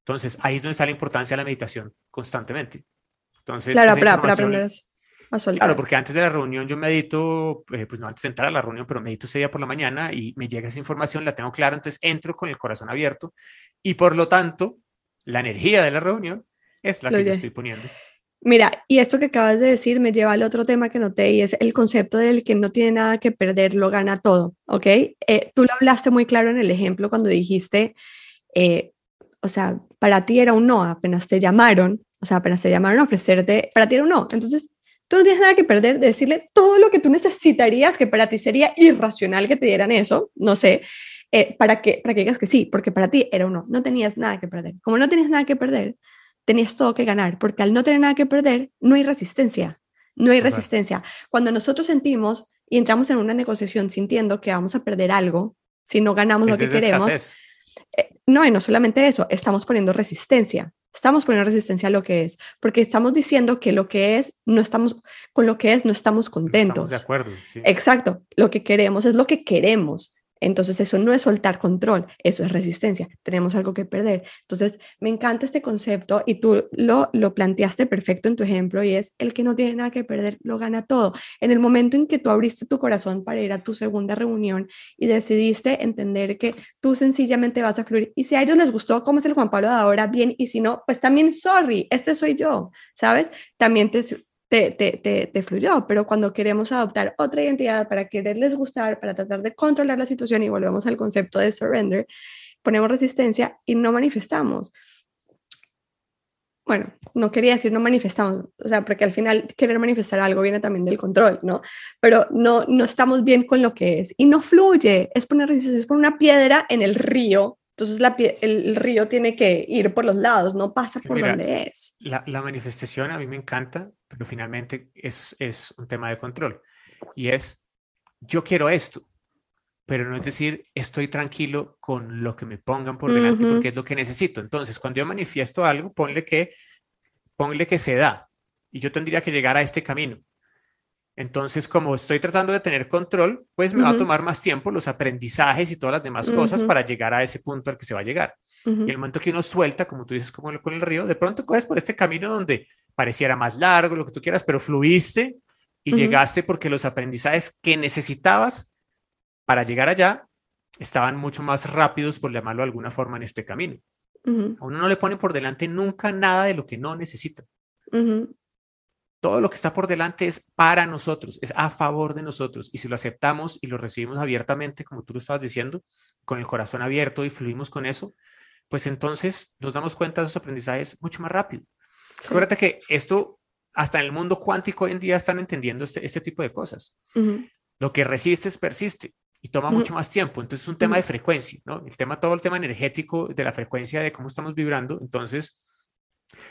Entonces, ahí es donde está la importancia de la meditación constantemente. Entonces, claro, para, aprender a soltar. Claro, porque antes de la reunión yo medito, eh, pues no antes de entrar a la reunión, pero medito ese día por la mañana y me llega esa información, la tengo clara, entonces entro con el corazón abierto y por lo tanto, la energía de la reunión es la que yo estoy poniendo. Mira, y esto que acabas de decir me lleva al otro tema que noté y es el concepto del que no tiene nada que perder, lo gana todo, ¿ok? Eh, tú lo hablaste muy claro en el ejemplo cuando dijiste, eh, o sea, para ti era un no, apenas te llamaron, o sea, apenas te llamaron a ofrecerte, para ti era un no. Entonces, tú no tienes nada que perder de decirle todo lo que tú necesitarías, que para ti sería irracional que te dieran eso, no sé, eh, para, que, para que digas que sí, porque para ti era un no, tenías nada que perder. Como no tenías nada que perder, tenías todo que ganar, porque al no tener nada que perder, no hay resistencia, no hay resistencia. Cuando nosotros sentimos y entramos en una negociación sintiendo que vamos a perder algo, si no ganamos lo que queremos, no, y no solamente eso, estamos poniendo resistencia. Estamos poniendo resistencia a lo que es, porque estamos diciendo que lo que es, no estamos, con lo que es, no estamos contentos. de acuerdo. Exacto. Lo que queremos es lo que queremos. Entonces eso no es soltar control, eso es resistencia, tenemos algo que perder. Entonces me encanta este concepto y tú lo, lo planteaste perfecto en tu ejemplo y es el que no tiene nada que perder, lo gana todo. En el momento en que tú abriste tu corazón para ir a tu segunda reunión y decidiste entender que tú sencillamente vas a fluir y si a ellos les gustó cómo es el Juan Pablo de ahora, bien, y si no, pues también, sorry, este soy yo, ¿sabes? También te, te, te, te, fluyó, pero cuando queremos adoptar otra identidad para quererles gustar, para tratar de controlar la situación y volvemos al concepto de surrender, ponemos resistencia y no manifestamos. Bueno, no quería decir no manifestamos, o sea, porque al final querer manifestar algo viene también del control, ¿no? Pero no, no estamos bien con lo que es y no fluye, es poner resistencia, es poner una piedra en el río entonces la, el, río tiene que ir por los lados, no pasa por donde es. La, la, manifestación a mí me encanta, pero finalmente es, es un tema de control. Y es, yo quiero esto, pero no es decir, estoy tranquilo con lo que me pongan por delante porque es lo que necesito. Entonces, cuando yo manifiesto algo, ponle que, ponle que se da y yo tendría que llegar a este camino. Entonces, como estoy tratando de tener control, pues me va a tomar más tiempo los aprendizajes y todas las demás cosas para llegar a ese punto al que se va a llegar. Y el momento que uno suelta, como tú dices, como con el río, de pronto coges por este camino donde pareciera más largo, lo que tú quieras, pero fluiste y llegaste porque los aprendizajes que necesitabas para llegar allá estaban mucho más rápidos, por llamarlo de alguna forma, en este camino. A uno no le pone por delante nunca nada de lo que no necesita todo lo que está por delante es para nosotros, es a favor de nosotros. Y si lo aceptamos y lo recibimos abiertamente, como tú lo estabas diciendo, con el corazón abierto y fluimos con eso, pues entonces nos damos cuenta de esos aprendizajes mucho más rápido. Acuérdate que esto, hasta en el mundo cuántico hoy en día están entendiendo este, este tipo de cosas. Lo que resistes persiste y toma mucho más tiempo. Entonces es un tema de frecuencia, ¿no? El tema, todo el tema energético de la frecuencia de cómo estamos vibrando. Entonces,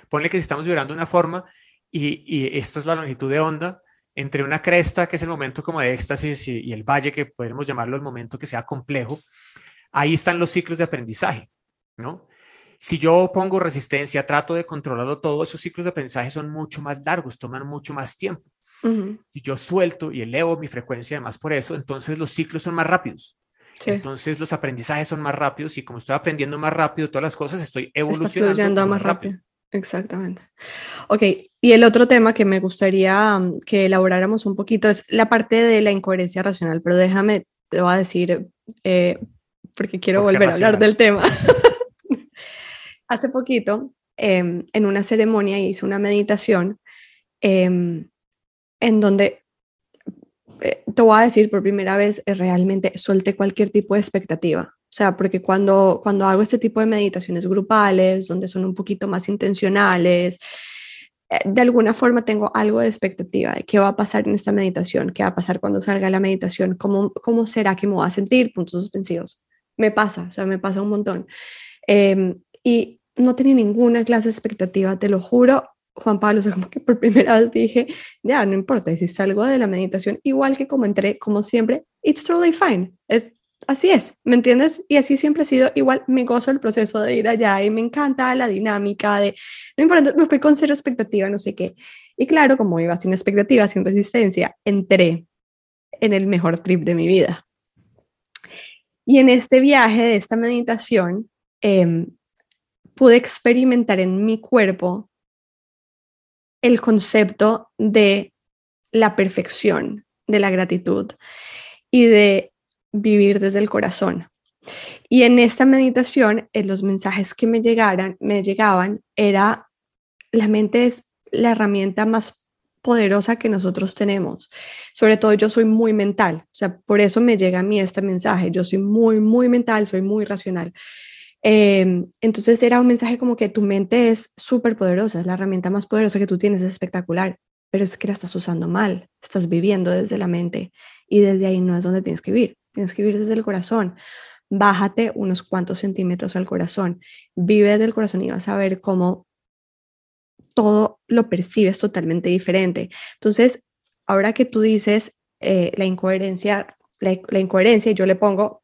ponle que si estamos vibrando de una forma y, esto es la longitud de onda entre una cresta, que es el momento como de éxtasis, y, el valle, que podemos llamarlo el momento que sea complejo, ahí están los ciclos de aprendizaje, ¿no? Si yo pongo resistencia, trato de controlarlo todo, esos ciclos de aprendizaje son mucho más largos, toman mucho más tiempo. Si yo suelto y elevo mi frecuencia además por eso, entonces los ciclos son más rápidos. Entonces los aprendizajes son más rápidos y como estoy aprendiendo más rápido todas las cosas, estoy evolucionando más, rápido. Exactamente. Ok, y el otro tema que me gustaría mm, que elaboráramos un poquito es la parte de la incoherencia racional, pero déjame, te voy a decir, eh, porque quiero volver a hablar del tema. Hace poquito, em, en una ceremonia, hice una meditación em, en donde, eh, te voy a decir por primera vez, eh, realmente solté cualquier tipo de expectativa. O sea, porque cuando, cuando hago este tipo de meditaciones grupales, donde son un poquito más intencionales, eh, de alguna forma tengo algo de expectativa de qué va a pasar en esta meditación, qué va a pasar cuando salga la meditación, cómo, cómo será que me voy a sentir, puntos suspensivos. Me pasa, o sea, me pasa un montón. Em, y no tenía ninguna clase de expectativa, te lo juro. Juan Pablo, o sea, como que por primera vez dije, ya, no importa, si salgo de la meditación igual que como entré, como siempre, it's totally fine. Es así es, ¿me entiendes? Y así siempre ha sido igual, me gozo el proceso de ir allá y me encanta la dinámica de, no importa, me fui con cero expectativa, no sé qué. Y claro, como iba sin expectativa, sin resistencia, entré en el mejor trip de mi vida. Y en este viaje de esta meditación, em, pude experimentar en mi cuerpo el concepto de la perfección, de la gratitud y de vivir desde el corazón. Y en esta meditación, en los mensajes que me llegaran, me llegaban, era la mente es la herramienta más poderosa que nosotros tenemos. Sobre todo yo soy muy mental, o sea, por eso me llega a mí este mensaje. Yo soy muy, muy mental, soy muy racional. Em, entonces era un mensaje como que tu mente es súper poderosa, es la herramienta más poderosa que tú tienes, es espectacular, pero es que la estás usando mal, estás viviendo desde la mente y desde ahí no es donde tienes que vivir. Tienes que vivir desde el corazón. Bájate unos cuantos centímetros al corazón. Vive desde el corazón y vas a ver cómo todo lo percibes totalmente diferente. Entonces, ahora que tú dices eh, la incoherencia, la, la, incoherencia, yo le pongo,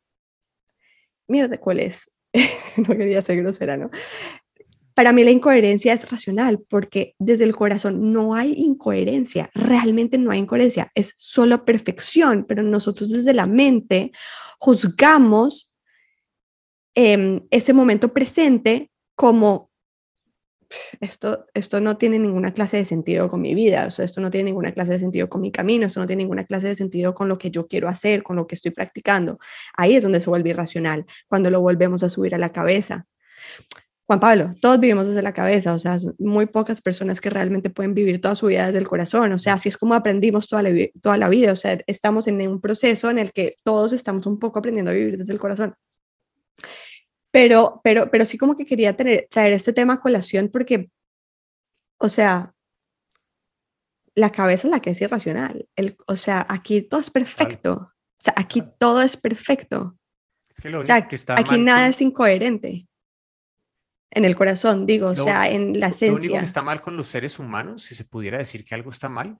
mira cuál es. no quería ser grosera, ¿no? Para mí la incoherencia es racional porque desde el corazón no hay incoherencia, realmente no hay incoherencia, es solo perfección, pero nosotros desde la mente juzgamos eh, ese momento presente como esto, esto no tiene ninguna clase de sentido con mi vida, o sea, esto no tiene ninguna clase de sentido con mi camino, esto no tiene ninguna clase de sentido con lo que yo quiero hacer, con lo que estoy practicando. Ahí es donde se vuelve irracional, cuando lo volvemos a subir a la cabeza. Juan Pablo, todos vivimos desde la cabeza, o sea, muy pocas personas que realmente pueden vivir toda su vida desde el corazón, o sea, así es como aprendimos toda la, toda la vida, o sea, estamos en un proceso en el que todos estamos un poco aprendiendo a vivir desde el corazón. Pero, pero, pero sí como que quería tener, traer este tema a colación porque, o sea, la cabeza es la que es irracional, el, o sea, aquí todo es perfecto, o sea, aquí todo es perfecto. Es que lo o sea, que está aquí nada es incoherente en el corazón, digo, o sea, en la esencia. Lo único que está mal con los seres humanos, si se pudiera decir que algo está mal,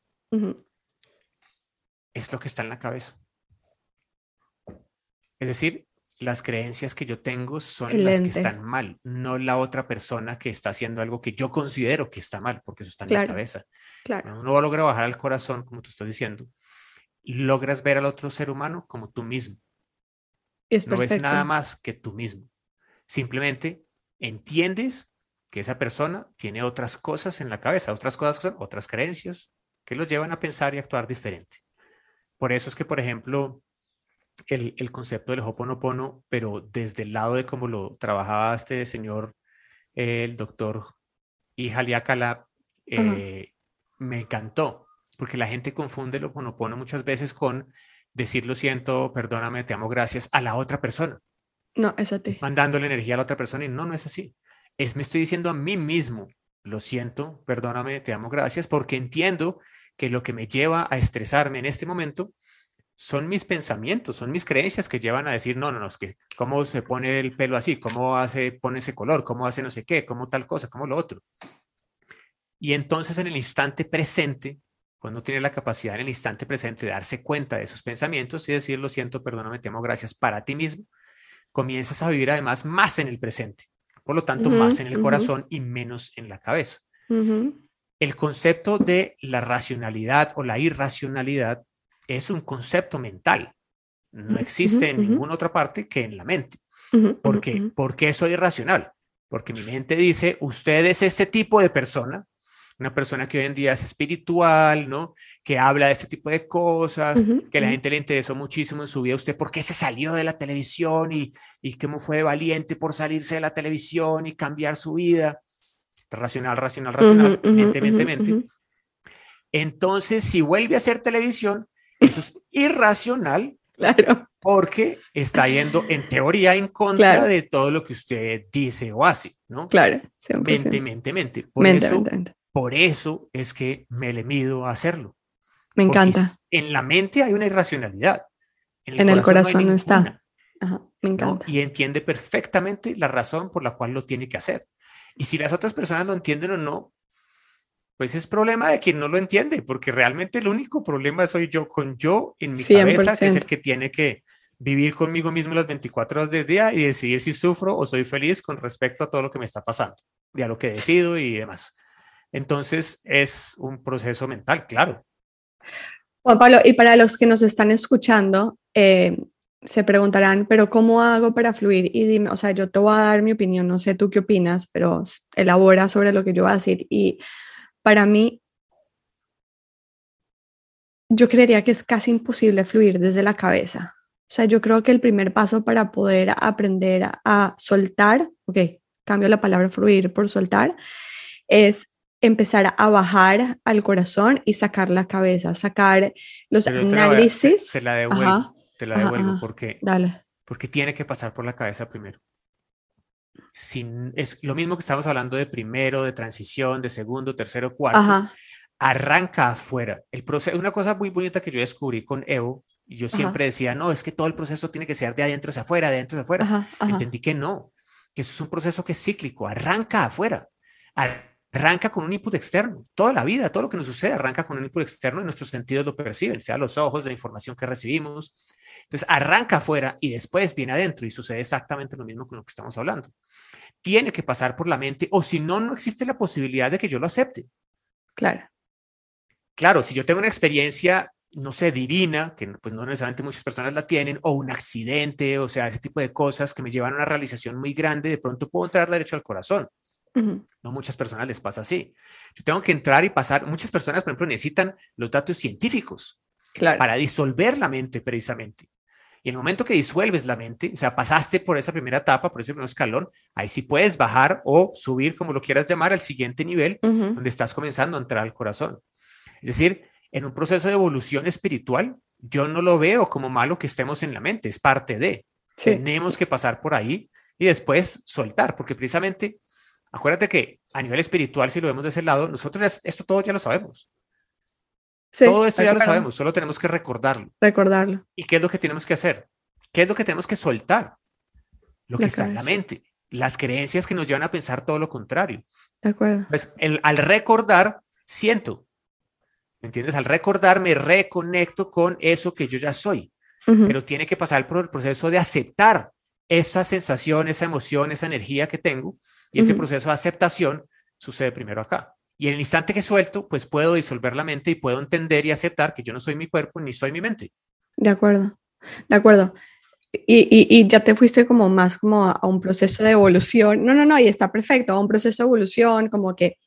es lo que está en la cabeza. Es decir, las creencias que yo tengo son las que están mal, no la otra persona que está haciendo algo que yo considero que está mal, porque eso está en la cabeza. Claro. Uno logra bajar al corazón, como tú estás diciendo, logras ver al otro ser humano como tú mismo. no ves nada más que tú mismo. Simplemente entiendes que esa persona tiene otras cosas en la cabeza, otras cosas son otras creencias que los llevan a pensar y actuar diferente. Por eso es que, por ejemplo, el, el concepto del Hoponopono, pero desde el lado de cómo lo trabajaba este señor, el doctor Ihaliakala, eh, me encantó, porque la gente confunde el Hoponopono muchas veces con decir lo siento, perdóname, te amo, gracias a la otra persona. No, es a ti. Mandándole energía a la otra persona y no, no es así. Es me estoy diciendo a mí mismo, lo siento, perdóname, te amo, gracias, porque entiendo que lo que me lleva a estresarme en este momento son mis pensamientos, son mis creencias que llevan a decir, no, no, no, es que cómo se pone el pelo así, cómo hace, pone ese color, cómo hace no sé qué, cómo tal cosa, cómo lo otro. Y entonces en el instante presente, cuando tiene la capacidad en el instante presente de darse cuenta de esos pensamientos y decir, lo siento, perdóname, te amo, gracias para ti mismo, comienzas a vivir además más en el presente, por lo tanto más en el corazón y menos en la cabeza. El concepto de la racionalidad o la irracionalidad es un concepto mental, no existe en ninguna otra parte que en la mente. ¿Por qué? ¿Por qué soy irracional? Porque mi mente dice, usted es este tipo de persona una persona que hoy en día es espiritual, ¿no? Que habla de este tipo de cosas, que la gente le interesó muchísimo en su vida. ¿Usted por qué se salió de la televisión y, y cómo fue valiente por salirse de la televisión y cambiar su vida? Racional, racional, racional, mente, mente, mente. Entonces, si vuelve a hacer televisión, eso es irracional. Claro. Porque está yendo en teoría en contra de todo lo que usted dice o hace, ¿no? Claro. Mente, mente, mente. Por mente, eso, mente. Por eso es que me le mido a hacerlo. Me encanta. En la mente hay una irracionalidad. En el, corazón, no, está. me encanta. Y entiende perfectamente la razón por la cual lo tiene que hacer. Y si las otras personas lo entienden o no, pues es problema de quien no lo entiende, porque realmente el único problema soy yo con yo en mi cabeza, que es el que tiene que vivir conmigo mismo las 24 horas del día y decidir si sufro o soy feliz con respecto a todo lo que me está pasando, y a lo que decido y demás. Entonces es un proceso mental, claro. Juan Pablo, y para los que nos están escuchando, eh, se preguntarán, pero ¿cómo hago para fluir? Y dime, o sea, yo te voy a dar mi opinión, no sé tú qué opinas, pero elabora sobre lo que yo voy a decir. Y para mí, yo creería que es casi imposible fluir desde la cabeza. O sea, yo creo que el primer paso para poder aprender a, soltar, ok, cambio la palabra fluir por soltar, es empezar a bajar al corazón y sacar la cabeza, sacar los análisis. Se, la devuelvo, te la devuelvo porque, porque tiene que pasar por la cabeza primero. Sin, es lo mismo que estamos hablando de primero, de transición, de segundo, tercero, cuarto arranca afuera. El proceso, una cosa muy bonita que yo descubrí con Evo, y yo siempre decía, no, es que todo el proceso tiene que ser de adentro hacia afuera, de adentro hacia afuera. Entendí que no, que eso es un proceso que es cíclico, arranca afuera. Arranca con un input externo. Toda la vida, todo lo que nos sucede arranca con un input externo y nuestros sentidos lo perciben, sea los ojos, la información que recibimos. Entonces, arranca afuera y después viene adentro y sucede exactamente lo mismo con lo que estamos hablando. Tiene que pasar por la mente o si no, no existe la posibilidad de que yo lo acepte. Claro claro, si yo tengo una experiencia, no sé, divina, que pues no necesariamente muchas personas la tienen, o un accidente, o sea, ese tipo de cosas que me llevan a una realización muy grande, de pronto puedo entrar derecho al corazón. No muchas personas les pasa así. Yo tengo que entrar y pasar, muchas personas, por ejemplo, necesitan los datos científicos para disolver la mente precisamente. Y el momento que disuelves la mente, o sea, pasaste por esa primera etapa, por ese primer escalón, ahí sí puedes bajar o subir, como lo quieras llamar, al siguiente nivel, donde estás comenzando a entrar al corazón. Es decir, en un proceso de evolución espiritual, yo no lo veo como malo que estemos en la mente, es parte de. Tenemos que pasar por ahí y después soltar, porque precisamente, acuérdate que a nivel espiritual, si lo vemos de ese lado, nosotros esto todo ya lo sabemos. Todo esto ya lo sabemos, solo tenemos que recordarlo. Recordarlo. ¿Y qué es lo que tenemos que hacer? ¿Qué es lo que tenemos que soltar? Lo que está en la mente, las creencias que nos llevan a pensar todo lo contrario. De acuerdo. Pues el, al recordar, siento, entiendes? Al recordar me reconecto con eso que yo ya soy, pero tiene que pasar por el proceso de aceptar esa sensación, esa emoción, esa energía que tengo y ese proceso de aceptación sucede primero acá. Y en el instante que suelto, pues puedo disolver la mente y puedo entender y aceptar que yo no soy mi cuerpo ni soy mi mente. De acuerdo, de acuerdo. Y, y, ya te fuiste como más como a, un proceso de evolución. No, no, no, y está perfecto, a un proceso de evolución, como que,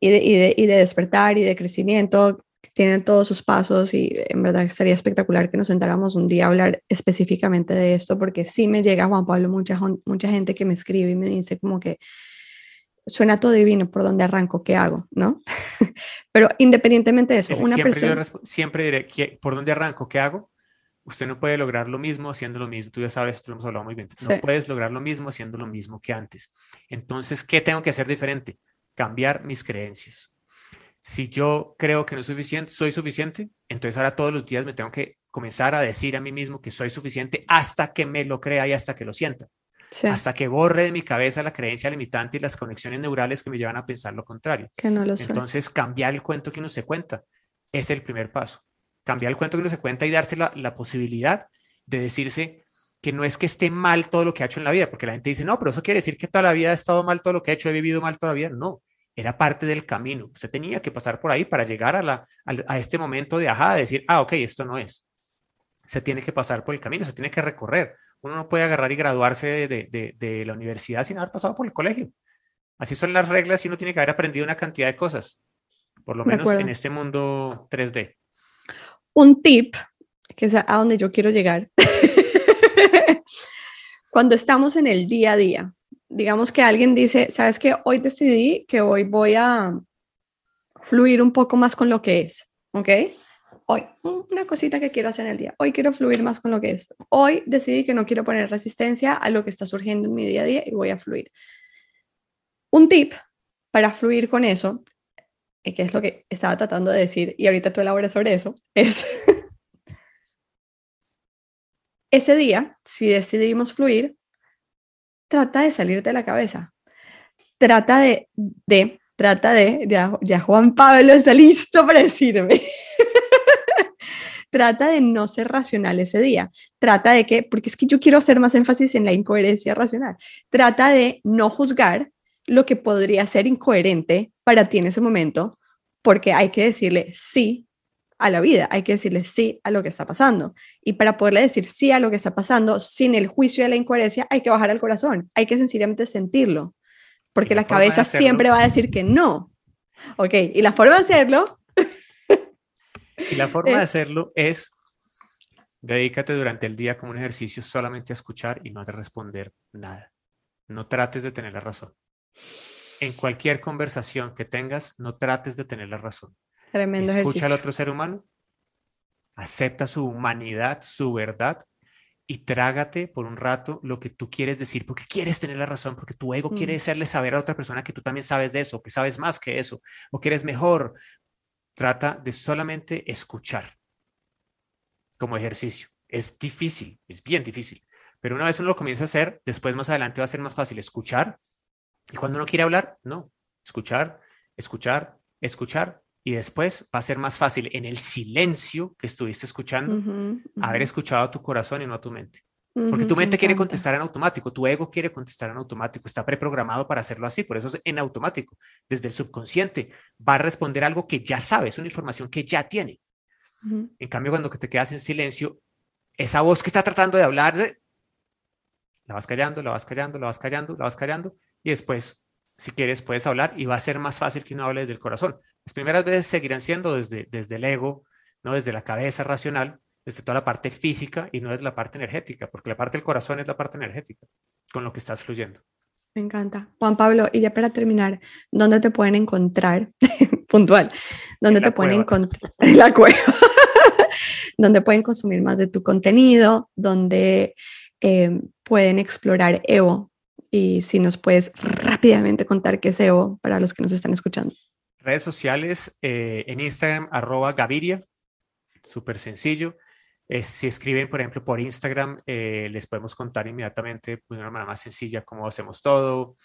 y de, y de, y de despertar y de crecimiento, tienen todos sus pasos y en verdad sería espectacular que nos sentáramos un día a hablar específicamente de esto, porque sí me llega, Juan Pablo, mucha, mucha gente que me escribe y me dice como que suena todo divino, ¿por dónde arranco? ¿Qué hago? ¿No? Pero independientemente de eso, una siempre persona... siempre diré, ¿por dónde arranco? ¿Qué hago? Usted no puede lograr lo mismo haciendo lo mismo. Tú ya sabes, tú lo hemos hablado muy bien. No puedes lograr lo mismo haciendo lo mismo que antes. Entonces, ¿qué tengo que hacer diferente? Cambiar mis creencias si yo creo que no suficiente, soy suficiente, entonces ahora todos los días me tengo que comenzar a decir a mí mismo que soy suficiente hasta que me lo crea y hasta que lo sienta. Hasta que borre de mi cabeza la creencia limitante y las conexiones neurales que me llevan a pensar lo contrario. Que no lo Entonces, cambiar el cuento que uno se cuenta es el primer paso. Cambiar el cuento que uno se cuenta y darse la, la posibilidad de decirse que no es que esté mal todo lo que ha hecho en la vida, porque la gente dice, no, pero eso quiere decir que toda la vida ha estado mal todo lo que ha hecho, he vivido mal toda la vida. No, era parte del camino. Usted tenía que pasar por ahí para llegar a, la, a, este momento de ajá, de decir, ah, ok, esto no es. Se tiene que pasar por el camino, se tiene que recorrer. Uno no puede agarrar y graduarse de, de, de la universidad sin haber pasado por el colegio. Así son las reglas y uno tiene que haber aprendido una cantidad de cosas, por lo menos en este mundo 3D. Un tip, que es a donde yo quiero llegar. Cuando estamos en el día a día, digamos que alguien dice, sabes que hoy decidí que hoy voy a fluir un poco más con lo que es, ¿ok? Hoy, una cosita que quiero hacer en el día. Hoy quiero fluir más con lo que es. Hoy decidí que no quiero poner resistencia a lo que está surgiendo en mi día a día y voy a fluir. Un tip para fluir con eso, y que es lo que estaba tratando de decir, y ahorita tú elaboras sobre eso, es ese día, si decidimos fluir, trata de salir de la cabeza. Trata de, de, trata de, ya, ya Juan Pablo está listo para decirme. trata de no ser racional ese día. Trata de que, porque es que yo quiero hacer más énfasis en la incoherencia racional. Trata de no juzgar lo que podría ser incoherente para ti en ese momento, porque hay que decirle sí a la vida, hay que decirle sí a lo que está pasando. Y para poderle decir sí a lo que está pasando sin el juicio de la incoherencia, hay que bajar al corazón, hay que sencillamente sentirlo, porque la, cabeza siempre va a decir que no. Ok, y la forma de hacerlo... y la forma de hacerlo es, dedícate durante el día como un ejercicio solamente a escuchar y no a responder nada. No trates de tener la razón. En cualquier conversación que tengas, no trates de tener la razón Tremendo Escucha al otro ser humano, acepta su humanidad, su verdad y trágate por un rato lo que tú quieres decir, porque quieres tener la razón, porque tu ego quiere mm. hacerle saber a otra persona que tú también sabes de eso, que sabes más que eso, o que eres mejor. Trata de solamente escuchar como ejercicio. Es difícil, es bien difícil, pero una vez uno lo comienza a hacer, después más adelante va a ser más fácil escuchar. Y cuando uno quiere hablar, no, escuchar, escuchar, escuchar y después va a ser más fácil en el silencio que estuviste escuchando haber escuchado a tu corazón y no a tu mente. Porque tu mente quiere contestar en automático, tu ego quiere contestar en automático, está preprogramado para hacerlo así, por eso es en automático. Desde el subconsciente va a responder algo que ya sabe, es una información que ya tiene. En cambio, cuando te quedas en silencio, esa voz que está tratando de hablar, la vas callando, la vas callando, la vas callando, la vas callando, y después si quieres, puedes hablar y va a ser más fácil que uno hable desde el corazón. Las primeras veces seguirán siendo desde, desde el ego, no desde la cabeza racional, desde toda la parte física y no desde la parte energética, porque la parte del corazón es la parte energética, con lo que estás fluyendo. Me encanta. Juan Pablo, y ya para terminar, ¿dónde te pueden encontrar? Puntual. ¿Dónde te pueden encontrar? En la cueva. ¿Dónde pueden consumir más de tu contenido? ¿Dónde eh, pueden explorar Evo? y si nos puedes rápidamente contar qué es Evo para los que nos están escuchando. Redes sociales, eh, en Instagram, arroba Gaviria, súper sencillo. Si escriben, por ejemplo, por Instagram, eh, les podemos contar inmediatamente de una manera más sencilla cómo hacemos todo.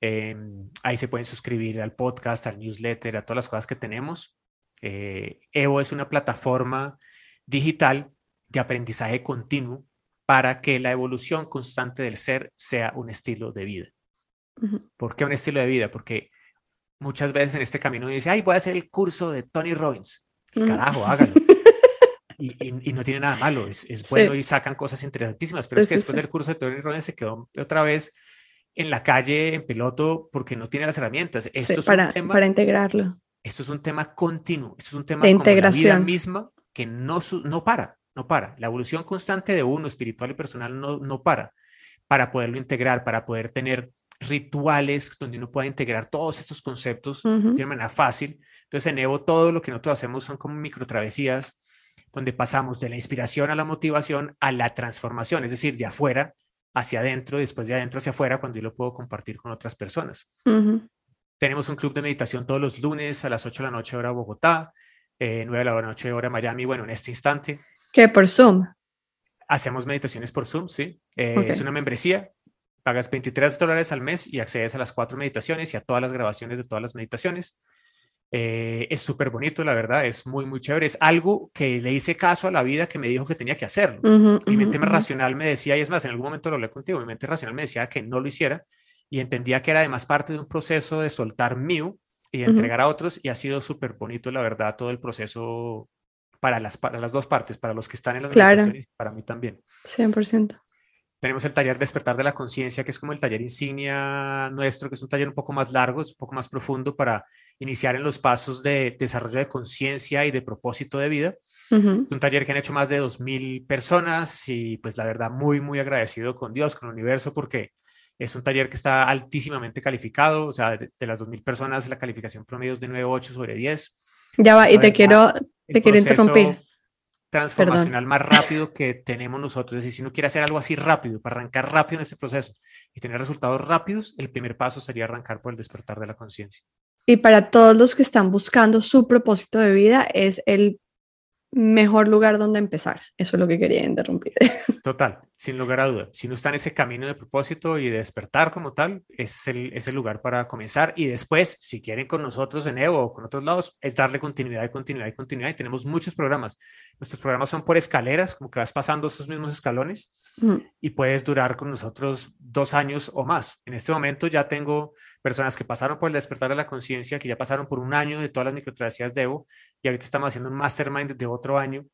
Em, ahí se pueden suscribir al podcast, al newsletter, a todas las cosas que tenemos. Eh, Evo es una plataforma digital de aprendizaje continuo para que la evolución constante del ser sea un estilo de vida. ¿Por qué un estilo de vida? Porque muchas veces en este camino dice, ay, voy a hacer el curso de Tony Robbins. Pues, carajo, hágalo. Y, no tiene nada malo, es, bueno y sacan cosas interesantísimas, pero es que después del curso de Tony Robbins se quedó otra vez en la calle, en piloto, porque no tiene las herramientas. Esto es para, un tema, para integrarlo. Esto es un tema continuo, esto es un tema de integración. la vida misma que no, no para no para. La evolución constante de uno, espiritual y personal, no, no para. Para poderlo integrar, para poder tener rituales donde uno pueda integrar todos estos conceptos de una manera fácil. Entonces, en Evo, todo lo que nosotros hacemos son como micro travesías donde pasamos de la inspiración a la motivación a la transformación, es decir, de afuera hacia adentro, después de adentro hacia afuera, cuando yo lo puedo compartir con otras personas. Tenemos un club de meditación todos los lunes a las 8 de la noche hora Bogotá, eh, 9 de la noche hora Miami, bueno, en este instante. ¿Qué? ¿Por Zoom? Hacemos meditaciones por Zoom, sí. Eh, es una membresía. Pagas 23 dólares al mes y accedes a las cuatro meditaciones y a todas las grabaciones de todas las meditaciones. Eh, es súper bonito, la verdad, es muy, muy chévere. Es algo que le hice caso a la vida que me dijo que tenía que hacerlo. mi mente racional me decía, y es más, en algún momento lo hablé contigo, mi mente racional me decía que no lo hiciera y entendía que era además parte de un proceso de soltar mío y de entregar a otros y ha sido súper bonito, la verdad, todo el proceso para las, para las dos partes, para los que están en las claro. y para mí también. 100%. Tenemos el taller Despertar de la Conciencia, que es como el taller insignia nuestro, que es un taller un poco más largo, es un poco más profundo para iniciar en los pasos de desarrollo de conciencia y de propósito de vida. Es un taller que han hecho más de 2.000 personas y pues la verdad muy, muy agradecido con Dios, con el universo, porque es un taller que está altísimamente calificado, o sea, de, de las 2.000 personas la calificación promedio es de 9.8 sobre 10. Ya va, y te quiero, te quiero interrumpir. Transformacional más rápido que tenemos nosotros. Es decir, si uno quiere hacer algo así rápido, para arrancar rápido en este proceso y tener resultados rápidos, el primer paso sería arrancar por el despertar de la conciencia. Y para todos los que están buscando su propósito de vida, es el mejor lugar donde empezar. Eso es lo que quería interrumpir. Total, sin lugar a duda. Si no está en ese camino de propósito y de despertar como tal, es el, es el lugar para comenzar. Y después, si quieren con nosotros en Evo o con otros lados, es darle continuidad y continuidad y continuidad. Y tenemos muchos programas. Nuestros programas son por escaleras, como que vas pasando esos mismos escalones y puedes durar con nosotros dos años o más. En este momento ya tengo personas que pasaron por el despertar de la conciencia, que ya pasaron por un año de todas las microtravesías de Evo y ahorita estamos haciendo un mastermind de otro año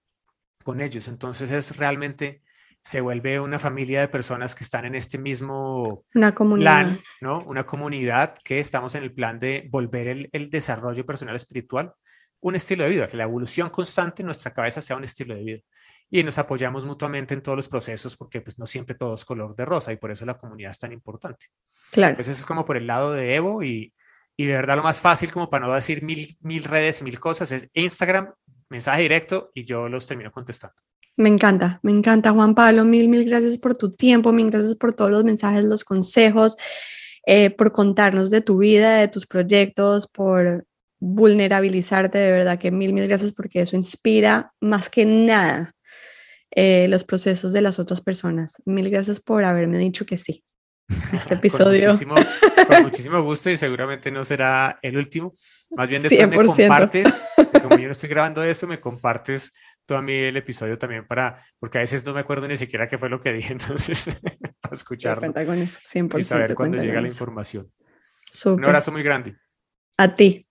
con ellos. Entonces es realmente se vuelve una familia de personas que están en este mismo una comunidad. plan, ¿no? Una comunidad que estamos en el plan de volver el, el, desarrollo personal espiritual un estilo de vida, que la evolución constante en nuestra cabeza sea un estilo de vida. Y nos apoyamos mutuamente en todos los procesos porque pues no siempre todo es color de rosa y por eso la comunidad es tan importante. Claro. Entonces es como por el lado de Evo y, y de verdad lo más fácil como para no decir mil, mil redes, mil cosas, es Instagram, mensaje directo y yo los termino contestando. Me encanta, me encanta Juan Pablo, mil, mil gracias por tu tiempo, mil gracias por todos los mensajes, los consejos, eh, por contarnos de tu vida, de tus proyectos, por vulnerabilizarte, de verdad que mil, mil gracias porque eso inspira más que nada eh, los procesos de las otras personas. Mil gracias por haberme dicho que sí. Este episodio. con, muchísimo, con muchísimo gusto y seguramente no será el último. Más bien después 100%. me compartes, como yo no estoy grabando eso, me compartes tú a mí el episodio también para, porque a veces no me acuerdo ni siquiera qué fue lo que dije, entonces, para escucharlo. Cuenta con eso, 100%. Y saber cuándo llega la información. Super. Un abrazo muy grande. A ti.